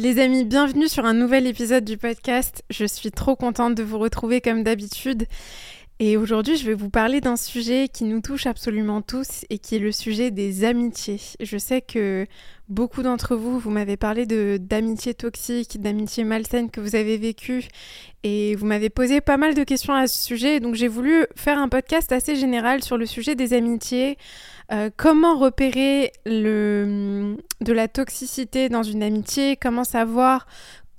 Les amis, bienvenue sur un nouvel épisode du podcast. Je suis trop contente de vous retrouver comme d'habitude. Et aujourd'hui, je vais vous parler d'un sujet qui nous touche absolument tous et qui est le sujet des amitiés. Je sais que beaucoup d'entre vous, vous m'avez parlé de d'amitiés toxiques, d'amitiés malsaines que vous avez vécues et vous m'avez posé pas mal de questions à ce sujet. Donc j'ai voulu faire un podcast assez général sur le sujet des amitiés, euh, comment repérer de la toxicité dans une amitié, comment savoir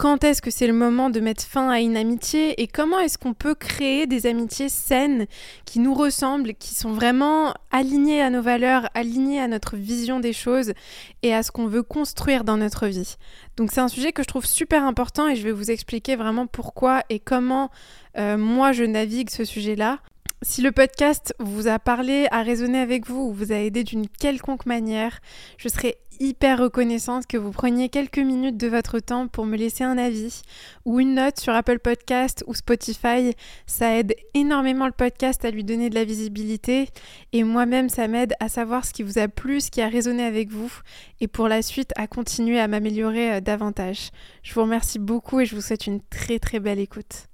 quand est-ce que c'est le moment de mettre fin à une amitié et comment est-ce qu'on peut créer des amitiés saines qui nous ressemblent, qui sont vraiment alignées à nos valeurs, alignées à notre vision des choses et à ce qu'on veut construire dans notre vie. Donc c'est un sujet que je trouve super important et je vais vous expliquer vraiment pourquoi et comment euh, moi je navigue ce sujet-là. Si le podcast vous a parlé, a résonné avec vous ou vous a aidé d'une quelconque manière, je serais hyper reconnaissante que vous preniez quelques minutes de votre temps pour me laisser un avis ou une note sur Apple Podcast ou Spotify. Ça aide énormément le podcast à lui donner de la visibilité et moi-même ça m'aide à savoir ce qui vous a plu, ce qui a résonné avec vous et pour la suite à continuer à m'améliorer euh, davantage. Je vous remercie beaucoup et je vous souhaite une très très belle écoute.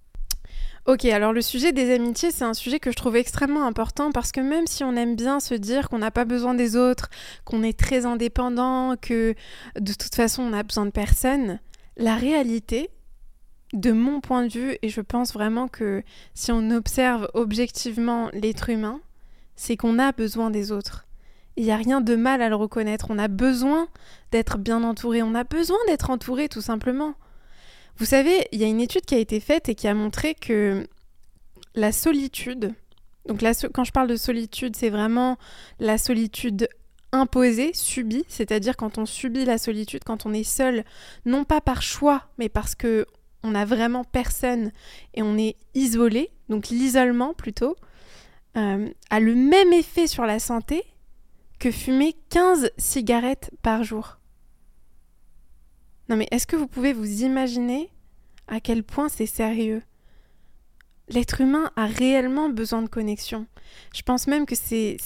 Ok, alors le sujet des amitiés, c'est un sujet que je trouve extrêmement important parce que même si on aime bien se dire qu'on n'a pas besoin des autres, qu'on est très indépendant, que de toute façon on n'a besoin de personne, la réalité, de mon point de vue, et je pense vraiment que si on observe objectivement l'être humain, c'est qu'on a besoin des autres. Il n'y a rien de mal à le reconnaître, on a besoin d'être bien entouré, on a besoin d'être entouré tout simplement. Vous savez, il y a une étude qui a été faite et qui a montré que la solitude, donc quand je parle de solitude, c'est vraiment la solitude imposée, subie, c'est-à-dire quand on subit la solitude, quand on est seul, non pas par choix, mais parce que on n'a vraiment personne et on est isolé, donc l'isolement plutôt, euh, a le même effet sur la santé que fumer 15 cigarettes par jour. Non mais est-ce que vous pouvez vous imaginer à quel point c'est sérieux? L'être humain a réellement besoin de connexion. Je pense même que c'est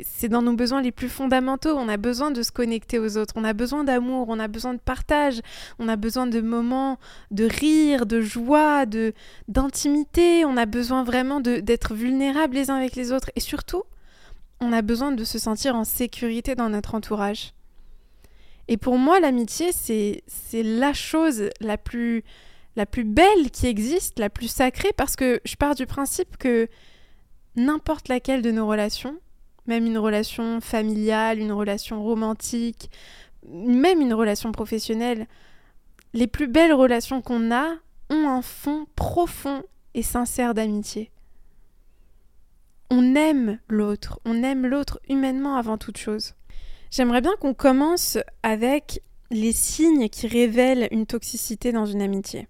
c'est dans nos besoins les plus fondamentaux. On a besoin de se connecter aux autres. On a besoin d'amour. On a besoin de partage. On a besoin de moments de rire, de joie, de d'intimité. On a besoin vraiment d'être vulnérables les uns avec les autres. Et surtout, on a besoin de se sentir en sécurité dans notre entourage. Et pour moi, l'amitié, c'est la chose la plus, belle qui existe, la plus sacrée, parce que je pars du principe que n'importe laquelle de nos relations, même une relation familiale, une relation romantique, même une relation professionnelle, les plus belles relations qu'on a ont un fond profond et sincère d'amitié. On aime l'autre, on aime l'autre humainement avant toute chose. J'aimerais bien qu'on commence avec les signes qui révèlent une toxicité dans une amitié.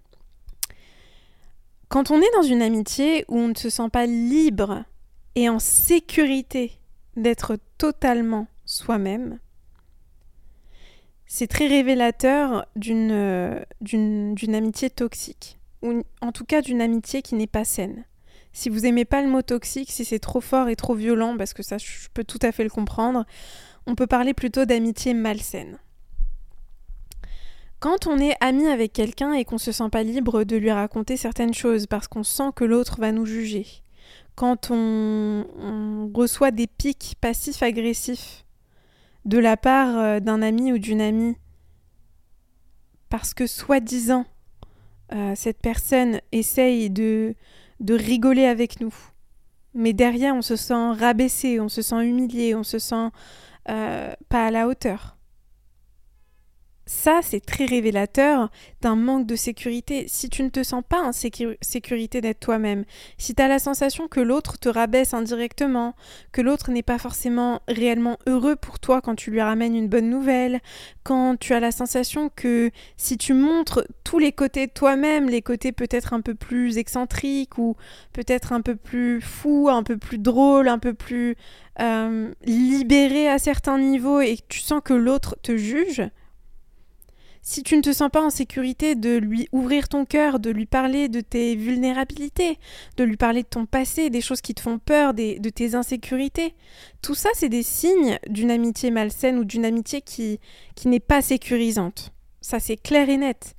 Quand on est dans une amitié où on ne se sent pas libre et en sécurité d'être totalement soi-même, c'est très révélateur d'une, d'une, amitié toxique, ou en tout cas d'une amitié qui n'est pas saine. Si vous aimez pas le mot toxique, si c'est trop fort et trop violent, parce que ça je peux tout à fait le comprendre, on peut parler plutôt d'amitié malsaine. Quand on est ami avec quelqu'un et qu'on se sent pas libre de lui raconter certaines choses parce qu'on sent que l'autre va nous juger, quand on, reçoit des pics passifs-agressifs de la part euh, d'un ami ou d'une amie, parce que soi-disant euh, cette personne essaye de, de rigoler avec nous, mais derrière on se sent rabaissé, on se sent humilié, on se sent pas à la hauteur. Ça, c'est très révélateur d'un manque de sécurité. Si tu ne te sens pas en sécurité d'être toi-même, si tu as la sensation que l'autre te rabaisse indirectement, que l'autre n'est pas forcément réellement heureux pour toi quand tu lui ramènes une bonne nouvelle, quand tu as la sensation que si tu montres tous les côtés de toi-même, les côtés peut-être un peu plus excentriques ou peut-être un peu plus fous, un peu plus drôles, un peu plus euh, libérés à certains niveaux et que tu sens que l'autre te juge, si tu ne te sens pas en sécurité de lui ouvrir ton cœur, de lui parler de tes vulnérabilités, de lui parler de ton passé, des choses qui te font peur, de tes insécurités, tout ça, c'est des signes d'une amitié malsaine ou d'une amitié qui, qui n'est pas sécurisante. Ça, c'est clair et net.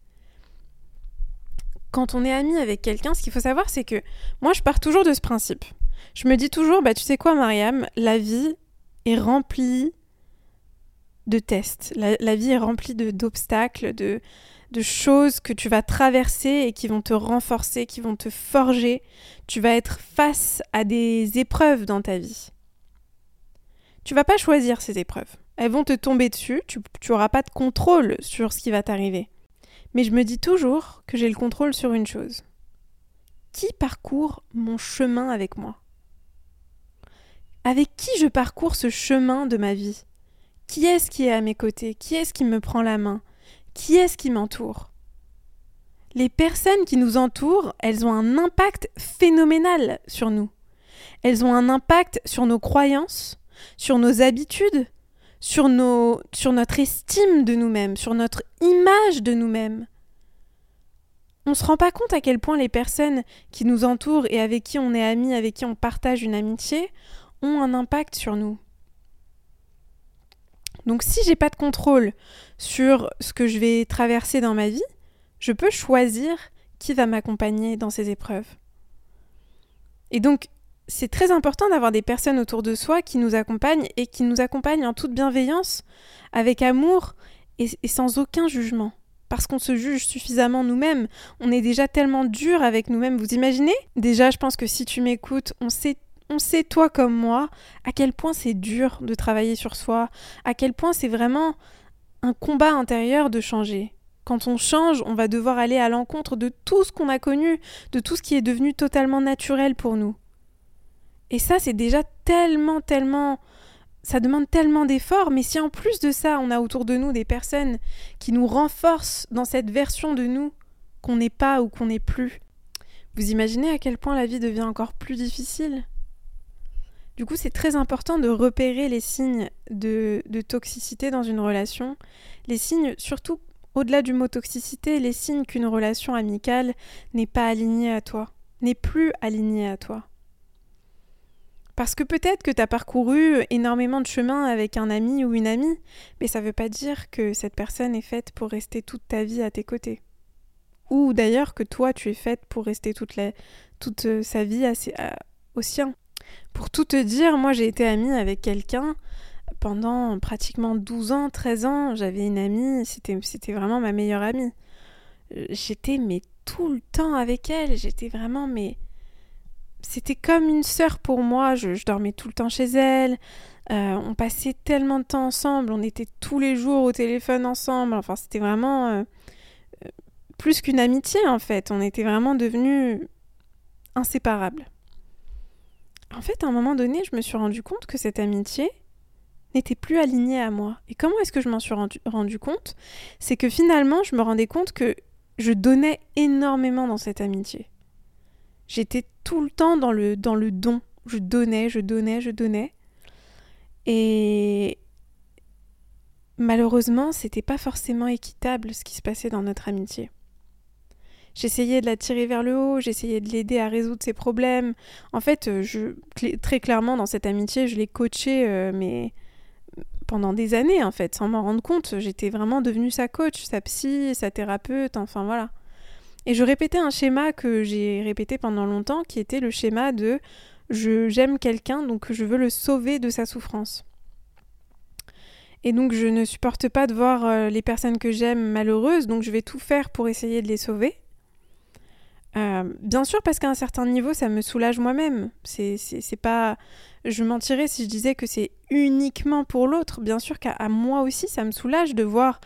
Quand on est ami avec quelqu'un, ce qu'il faut savoir, c'est que moi, je pars toujours de ce principe. Je me dis toujours, bah, tu sais quoi, Mariam, la vie est remplie de tests. La, vie est remplie d'obstacles, de, de, choses que tu vas traverser et qui vont te renforcer, qui vont te forger. Tu vas être face à des épreuves dans ta vie. Tu vas pas choisir ces épreuves. Elles vont te tomber dessus, tu n'auras pas de contrôle sur ce qui va t'arriver. Mais je me dis toujours que j'ai le contrôle sur une chose. Qui parcourt mon chemin avec moi? Avec qui je parcours ce chemin de ma vie? Qui est-ce qui est à mes côtés? Qui est-ce qui me prend la main? Qui est-ce qui m'entoure? Les personnes qui nous entourent, elles ont un impact phénoménal sur nous. Elles ont un impact sur nos croyances, sur nos habitudes, sur, sur notre estime de nous-mêmes, sur notre image de nous-mêmes. On ne se rend pas compte à quel point les personnes qui nous entourent et avec qui on est amis, avec qui on partage une amitié, ont un impact sur nous. Donc si j'ai pas de contrôle sur ce que je vais traverser dans ma vie, je peux choisir qui va m'accompagner dans ces épreuves. Et donc c'est très important d'avoir des personnes autour de soi qui nous accompagnent et qui nous accompagnent en toute bienveillance, avec amour et, sans aucun jugement. Parce qu'on se juge suffisamment nous-mêmes, on est déjà tellement dur avec nous-mêmes. Vous imaginez? Déjà, je pense que si tu m'écoutes, on sait on sait, toi comme moi, à quel point c'est dur de travailler sur soi, à quel point c'est vraiment un combat intérieur de changer. Quand on change, on va devoir aller à l'encontre de tout ce qu'on a connu, de tout ce qui est devenu totalement naturel pour nous. Et ça, c'est déjà tellement, tellement... Ça demande tellement d'efforts, mais si en plus de ça, on a autour de nous des personnes qui nous renforcent dans cette version de nous qu'on n'est pas ou qu'on n'est plus, vous imaginez à quel point la vie devient encore plus difficile? Du coup, c'est très important de repérer les signes de, toxicité dans une relation. Les signes, surtout au-delà du mot toxicité, les signes qu'une relation amicale n'est pas alignée à toi, n'est plus alignée à toi. Parce que peut-être que tu as parcouru énormément de chemin avec un ami ou une amie, mais ça ne veut pas dire que cette personne est faite pour rester toute ta vie à tes côtés. Ou d'ailleurs que toi, tu es faite pour rester toute, toute sa vie au sien. Pour tout te dire, moi j'ai été amie avec quelqu'un pendant pratiquement 12 ans, 13 ans. J'avais une amie, c'était, vraiment ma meilleure amie. Euh, j'étais mais tout le temps avec elle, j'étais vraiment mais c'était comme une sœur pour moi, je, dormais tout le temps chez elle, euh, on passait tellement de temps ensemble, on était tous les jours au téléphone ensemble, enfin c'était vraiment euh, plus qu'une amitié en fait, on était vraiment devenus inséparables. En fait, à un moment donné, je me suis rendu compte que cette amitié n'était plus alignée à moi. Et comment est-ce que je m'en suis rendu, compte? C'est que finalement, je me rendais compte que je donnais énormément dans cette amitié. J'étais tout le temps dans le, dans le don. Je donnais, je donnais, je donnais. Et malheureusement, c'était pas forcément équitable ce qui se passait dans notre amitié. J'essayais de la tirer vers le haut, j'essayais de l'aider à résoudre ses problèmes. En fait, euh, je, très clairement, dans cette amitié, je l'ai coachée, euh, mais pendant des années, en fait, sans m'en rendre compte. J'étais vraiment devenue sa coach, sa psy, sa thérapeute, enfin voilà. Et je répétais un schéma que j'ai répété pendant longtemps, qui était le schéma de je j'aime quelqu'un, donc je veux le sauver de sa souffrance. Et donc je ne supporte pas de voir euh, les personnes que j'aime malheureuses, donc je vais tout faire pour essayer de les sauver. Euh, bien sûr, parce qu'à un certain niveau, ça me soulage moi-même. C'est pas. Je mentirais si je disais que c'est uniquement pour l'autre. Bien sûr qu'à moi aussi, ça me soulage de voir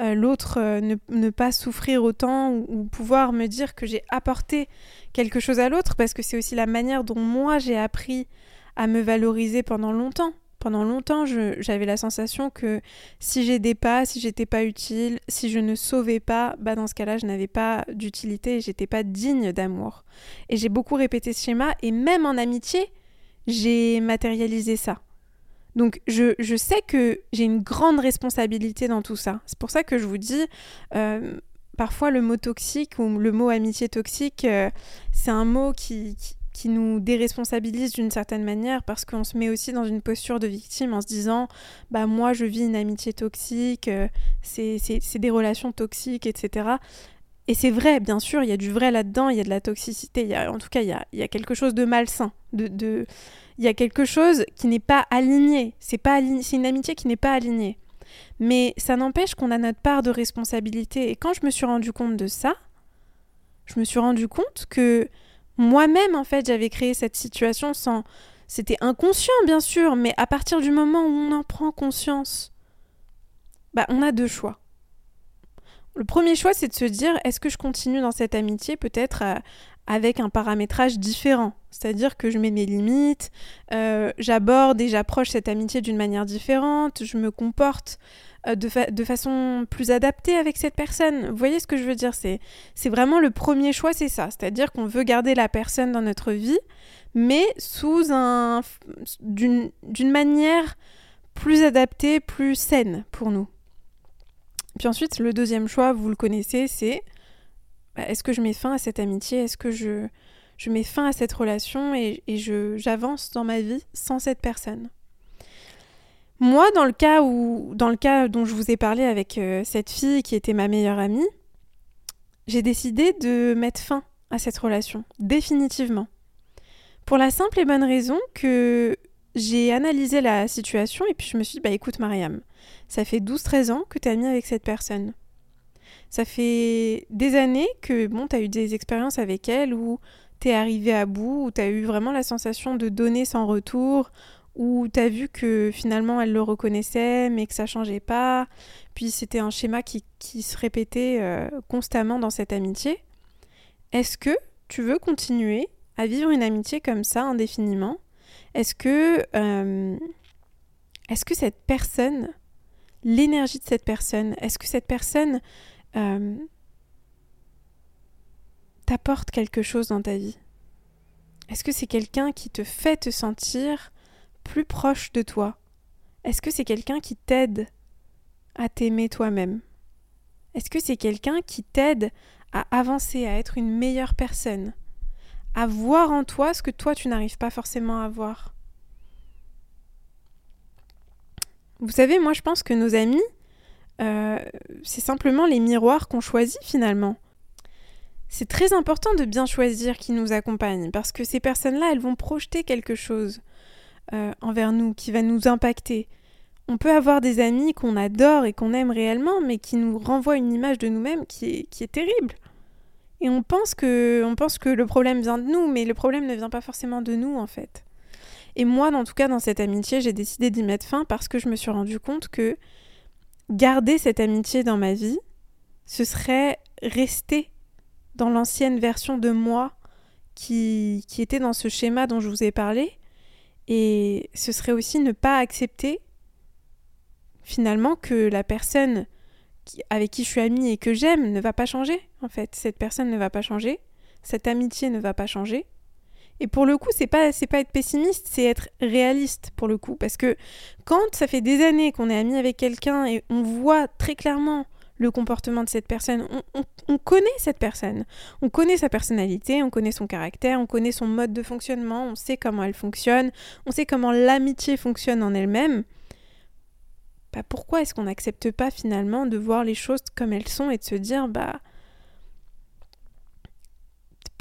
euh, l'autre euh, ne, pas souffrir autant ou, pouvoir me dire que j'ai apporté quelque chose à l'autre, parce que c'est aussi la manière dont moi j'ai appris à me valoriser pendant longtemps. Pendant longtemps, j'avais la sensation que si j'aidais pas, si j'étais pas utile, si je ne sauvais pas, bah dans ce cas-là, je n'avais pas d'utilité et j'étais pas digne d'amour. Et j'ai beaucoup répété ce schéma et même en amitié, j'ai matérialisé ça. Donc je, sais que j'ai une grande responsabilité dans tout ça. C'est pour ça que je vous dis, euh, parfois le mot toxique ou le mot amitié toxique, euh, c'est un mot qui nous déresponsabilise d'une certaine manière parce qu'on se met aussi dans une posture de victime en se disant bah moi je vis une amitié toxique, euh, c'est des relations toxiques, etc. Et c'est vrai, bien sûr, il y a du vrai là-dedans, il y a de la toxicité, y a, en tout cas il y a, y a quelque chose de malsain, de, de, il y a quelque chose qui n'est pas aligné, c'est une amitié qui n'est pas alignée. Mais ça n'empêche qu'on a notre part de responsabilité et quand je me suis rendu compte de ça, je me suis rendu compte que moi-même, en fait, j'avais créé cette situation sans. C'était inconscient, bien sûr, mais à partir du moment où on en prend conscience, bah, on a deux choix. Le premier choix, c'est de se dire est-ce que je continue dans cette amitié, peut-être euh, avec un paramétrage différent? C'est-à-dire que je mets mes limites, euh, j'aborde et j'approche cette amitié d'une manière différente, je me comporte euh, de, façon plus adaptée avec cette personne. Vous voyez ce que je veux dire? C'est vraiment le premier choix, c'est ça. C'est-à-dire qu'on veut garder la personne dans notre vie, mais sous un d'une manière plus adaptée, plus saine pour nous. Puis ensuite, le deuxième choix, vous le connaissez, c'est bah, est-ce que je mets fin à cette amitié? Est-ce que je, je mets fin à cette relation et, et j'avance dans ma vie sans cette personne? Moi, dans le cas où, dans le cas dont je vous ai parlé avec euh, cette fille qui était ma meilleure amie, j'ai décidé de mettre fin à cette relation, définitivement. Pour la simple et bonne raison que j'ai analysé la situation et puis je me suis dit, bah écoute Mariam, ça fait 12-13 ans que tu es amie avec cette personne. Ça fait des années que bon, tu as eu des expériences avec elle où tu es arrivé à bout, où tu as eu vraiment la sensation de donner sans retour, où tu as vu que finalement elle le reconnaissait mais que ça changeait pas, puis c'était un schéma qui, se répétait euh, constamment dans cette amitié, est-ce que tu veux continuer à vivre une amitié comme ça indéfiniment? Est-ce que, euh, est-ce que cette personne, l'énergie de cette personne, est-ce que cette personne euh, t'apporte quelque chose dans ta vie? Est-ce que c'est quelqu'un qui te fait te sentir plus proche de toi Est-ce que c'est quelqu'un qui t'aide à t'aimer toi-même? Est-ce que c'est quelqu'un qui t'aide à avancer, à être une meilleure personne, à voir en toi ce que toi tu n'arrives pas forcément à voir? Vous savez, moi je pense que nos amis, euh, c'est simplement les miroirs qu'on choisit finalement. C'est très important de bien choisir qui nous accompagne parce que ces personnes-là, elles vont projeter quelque chose. Euh, envers nous, qui va nous impacter. On peut avoir des amis qu'on adore et qu'on aime réellement, mais qui nous renvoient une image de nous-mêmes qui est, qui est terrible. Et on pense, que, on pense que le problème vient de nous, mais le problème ne vient pas forcément de nous, en fait. Et moi, en tout cas, dans cette amitié, j'ai décidé d'y mettre fin parce que je me suis rendu compte que garder cette amitié dans ma vie, ce serait rester dans l'ancienne version de moi qui, qui était dans ce schéma dont je vous ai parlé et ce serait aussi ne pas accepter finalement que la personne avec qui je suis amie et que j'aime ne va pas changer, en fait. Cette personne ne va pas changer, cette amitié ne va pas changer. Et pour le coup, c'est pas c'est pas être pessimiste, c'est être réaliste pour le coup parce que quand ça fait des années qu'on est ami avec quelqu'un et on voit très clairement le comportement de cette personne. On, connaît cette personne. On connaît sa personnalité, on connaît son caractère, on connaît son mode de fonctionnement, on sait comment elle fonctionne, on sait comment l'amitié fonctionne en elle-même. Bah pourquoi est-ce qu'on n'accepte pas finalement de voir les choses comme elles sont et de se dire bah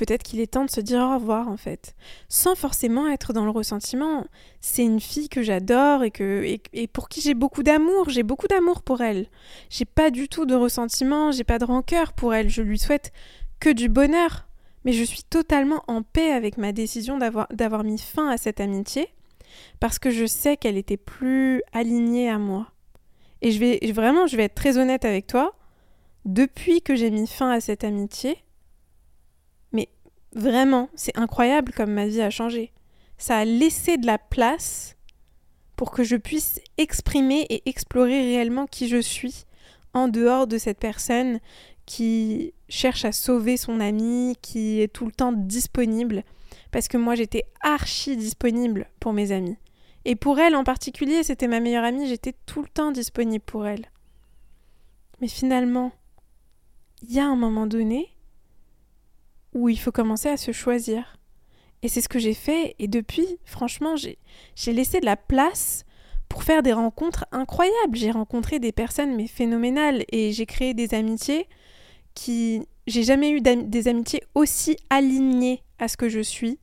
peut-être qu'il est temps de se dire au revoir en fait, sans forcément être dans le ressentiment. C'est une fille que j'adore et pour qui j'ai beaucoup d'amour, j'ai beaucoup d'amour pour elle. J'ai pas du tout de ressentiment, j'ai pas de rancœur pour elle, je lui souhaite que du bonheur. Mais je suis totalement en paix avec ma décision d'avoir mis fin à cette amitié parce que je sais qu'elle était plus alignée à moi. Et vraiment, je vais être très honnête avec toi. Depuis que j'ai mis fin à cette amitié, vraiment, c'est incroyable comme ma vie a changé. Ça a laissé de la place pour que je puisse exprimer et explorer réellement qui je suis en dehors de cette personne qui cherche à sauver son ami, qui est tout le temps disponible, parce que moi j'étais archi disponible pour mes amis. Et pour elle en particulier, c'était ma meilleure amie, j'étais tout le temps disponible pour elle. Mais finalement, il y a un moment donné où il faut commencer à se choisir. Et c'est ce que j'ai fait, et depuis, franchement, j'ai laissé de la place pour faire des rencontres incroyables. J'ai rencontré des personnes mais phénoménales, et j'ai créé des amitiés qui... J'ai jamais eu des amitiés aussi alignées à ce que je suis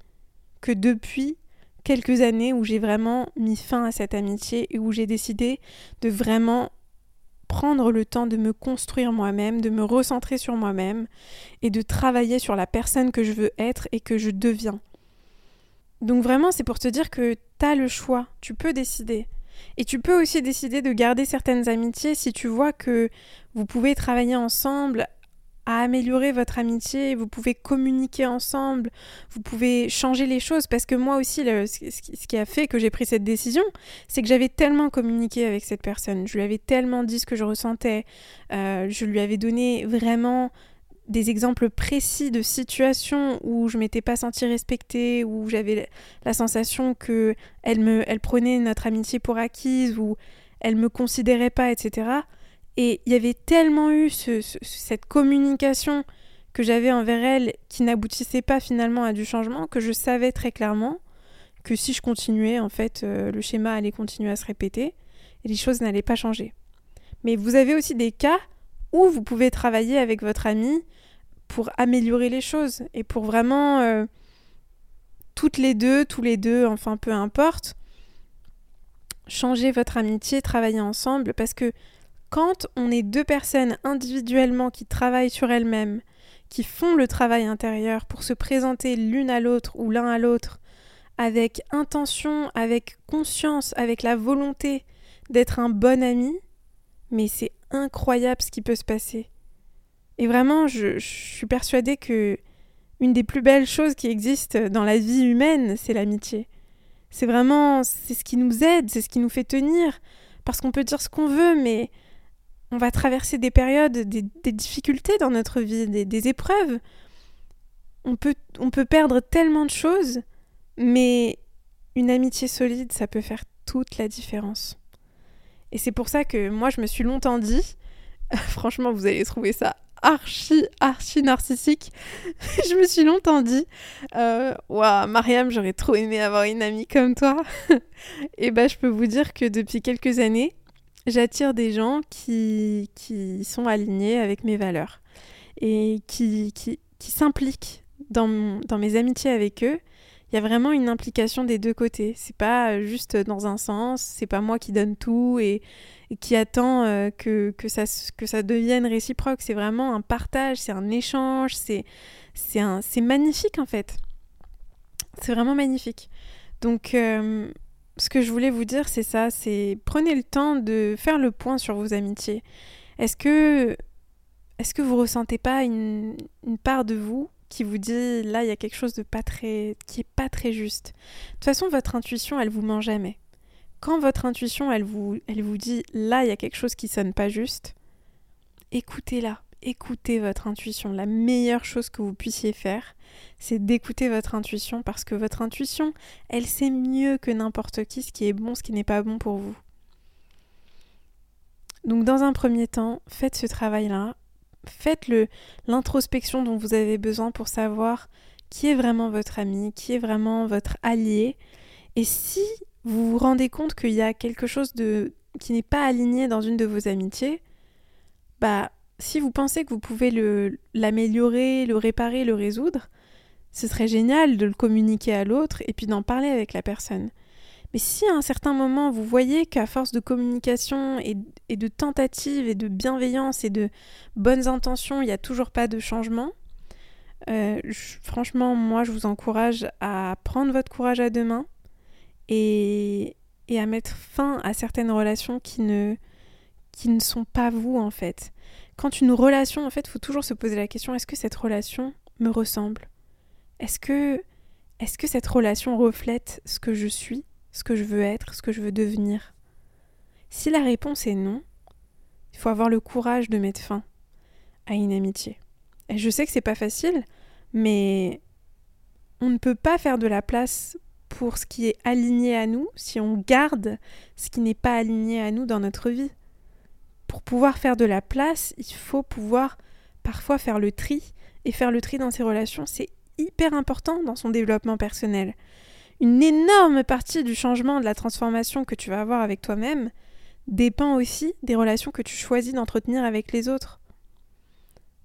que depuis quelques années où j'ai vraiment mis fin à cette amitié et où j'ai décidé de vraiment prendre le temps de me construire moi-même, de me recentrer sur moi-même et de travailler sur la personne que je veux être et que je deviens. Donc vraiment, c'est pour te dire que tu as le choix, tu peux décider. Et tu peux aussi décider de garder certaines amitiés si tu vois que vous pouvez travailler ensemble à améliorer votre amitié, vous pouvez communiquer ensemble, vous pouvez changer les choses, parce que moi aussi, ce qui a fait que j'ai pris cette décision, c'est que j'avais tellement communiqué avec cette personne, je lui avais tellement dit ce que je ressentais, euh, je lui avais donné vraiment des exemples précis de situations où je m'étais pas sentie respectée, où j'avais la sensation que elle me, elle prenait notre amitié pour acquise, ou elle me considérait pas, etc. Et il y avait tellement eu cette communication que j'avais envers elle qui n'aboutissait pas finalement à du changement que je savais très clairement que si je continuais, en fait, euh, le schéma allait continuer à se répéter et les choses n'allaient pas changer. Mais vous avez aussi des cas où vous pouvez travailler avec votre ami pour améliorer les choses et pour vraiment euh, toutes les deux, tous les deux, enfin peu importe, changer votre amitié, travailler ensemble parce que quand on est deux personnes individuellement qui travaillent sur elles-mêmes, qui font le travail intérieur pour se présenter l'une à l'autre ou l'un à l'autre avec intention, avec conscience, avec la volonté d'être un bon ami, mais c'est incroyable ce qui peut se passer. Et vraiment, je, suis persuadée que une des plus belles choses qui existent dans la vie humaine, c'est l'amitié. C'est vraiment, c'est ce qui nous aide, c'est ce qui nous fait tenir. Parce qu'on peut dire ce qu'on veut, mais on va traverser des périodes, des, difficultés dans notre vie, des, épreuves. On peut, on peut perdre tellement de choses, mais une amitié solide, ça peut faire toute la différence. Et c'est pour ça que moi, je me suis longtemps dit, franchement, vous allez trouver ça archi, archi narcissique. je me suis longtemps dit, euh, waouh, Mariam, j'aurais trop aimé avoir une amie comme toi. et ben, je peux vous dire que depuis quelques années, j'attire des gens qui, qui sont alignés avec mes valeurs et qui, qui, qui s'impliquent dans, dans mes amitiés avec eux. Il y a vraiment une implication des deux côtés. C'est pas juste dans un sens, c'est pas moi qui donne tout et, qui attend euh, que, que, ça, que ça devienne réciproque. C'est vraiment un partage, c'est un échange, c'est, c'est, magnifique en fait. C'est vraiment magnifique. Donc, euh, ce que je voulais vous dire, c'est ça, c'est prenez le temps de faire le point sur vos amitiés. Est-ce que, est-ce que vous ressentez pas une, part de vous qui vous dit là il y a quelque chose de pas très qui est pas très juste? De toute façon, votre intuition, elle vous ment jamais. Quand votre intuition, elle vous, elle vous dit là il y a quelque chose qui sonne pas juste, écoutez-la écoutez votre intuition. La meilleure chose que vous puissiez faire, c'est d'écouter votre intuition parce que votre intuition, elle sait mieux que n'importe qui ce qui est bon, ce qui n'est pas bon pour vous. Donc dans un premier temps, faites ce travail-là, faites l'introspection dont vous avez besoin pour savoir qui est vraiment votre ami, qui est vraiment votre allié. Et si vous vous rendez compte qu'il y a quelque chose de qui n'est pas aligné dans une de vos amitiés, bah si vous pensez que vous pouvez l'améliorer, le, réparer, le résoudre, ce serait génial de le communiquer à l'autre et puis d'en parler avec la personne. Mais si à un certain moment vous voyez qu'à force de communication et, de tentatives et de bienveillance et de bonnes intentions, il n'y a toujours pas de changement, Euh, franchement, moi, je vous encourage à prendre votre courage à deux mains et, à mettre fin à certaines relations qui ne sont pas vous, en fait. Quand une relation, en fait, il faut toujours se poser la question, est-ce que cette relation me ressemble? Est-ce que, est-ce que cette relation reflète ce que je suis, ce que je veux être, ce que je veux devenir? Si la réponse est non, il faut avoir le courage de mettre fin à une amitié. Et je sais que c'est pas facile, mais on ne peut pas faire de la place pour ce qui est aligné à nous si on garde ce qui n'est pas aligné à nous dans notre vie. Pour pouvoir faire de la place, il faut pouvoir parfois faire le tri. Et faire le tri dans ses relations, c'est hyper important dans son développement personnel. Une énorme partie du changement, de la transformation que tu vas avoir avec toi-même dépend aussi des relations que tu choisis d'entretenir avec les autres.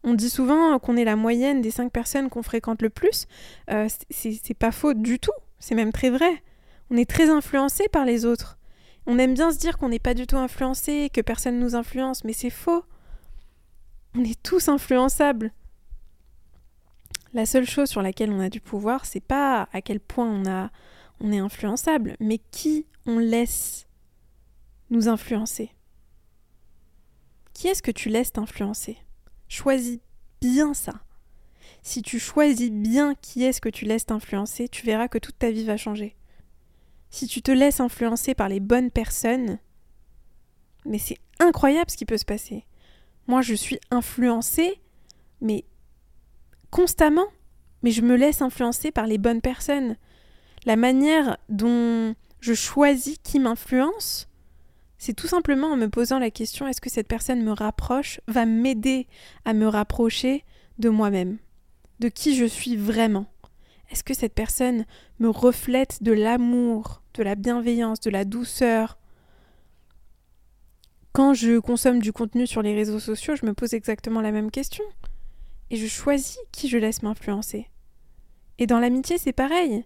On dit souvent qu'on est la moyenne des cinq personnes qu'on fréquente le plus. Euh, c'est pas faux du tout. C'est même très vrai. On est très influencé par les autres. On aime bien se dire qu'on n'est pas du tout influencé, que personne nous influence, mais c'est faux. On est tous influençables. La seule chose sur laquelle on a du pouvoir, c'est pas à quel point on, a, on est influençable, mais qui on laisse nous influencer. Qui est-ce que tu laisses t'influencer? Choisis bien ça. Si tu choisis bien qui est-ce que tu laisses t'influencer, tu verras que toute ta vie va changer. Si tu te laisses influencer par les bonnes personnes, mais c'est incroyable ce qui peut se passer. Moi, je suis influencée, mais constamment. Mais je me laisse influencer par les bonnes personnes. La manière dont je choisis qui m'influence, c'est tout simplement en me posant la question est-ce que cette personne me rapproche, va m'aider à me rapprocher de moi-même, de qui je suis vraiment. Est-ce que cette personne me reflète de l'amour, de la bienveillance, de la douceur? Quand je consomme du contenu sur les réseaux sociaux, je me pose exactement la même question. Et je choisis qui je laisse m'influencer. Et dans l'amitié, c'est pareil.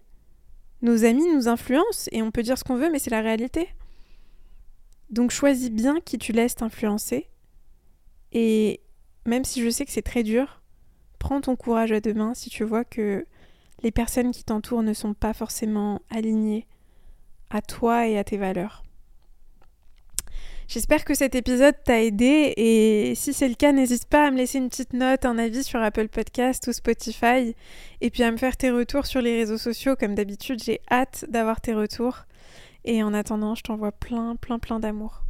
Nos amis nous influencent et on peut dire ce qu'on veut, mais c'est la réalité. Donc choisis bien qui tu laisses t'influencer. Et même si je sais que c'est très dur, prends ton courage à deux mains si tu vois que les personnes qui t'entourent ne sont pas forcément alignées à toi et à tes valeurs. J'espère que cet épisode t'a aidé et si c'est le cas, n'hésite pas à me laisser une petite note, un avis sur Apple Podcast ou Spotify et puis à me faire tes retours sur les réseaux sociaux. Comme d'habitude, j'ai hâte d'avoir tes retours. Et en attendant, je t'envoie plein, plein, plein d'amour.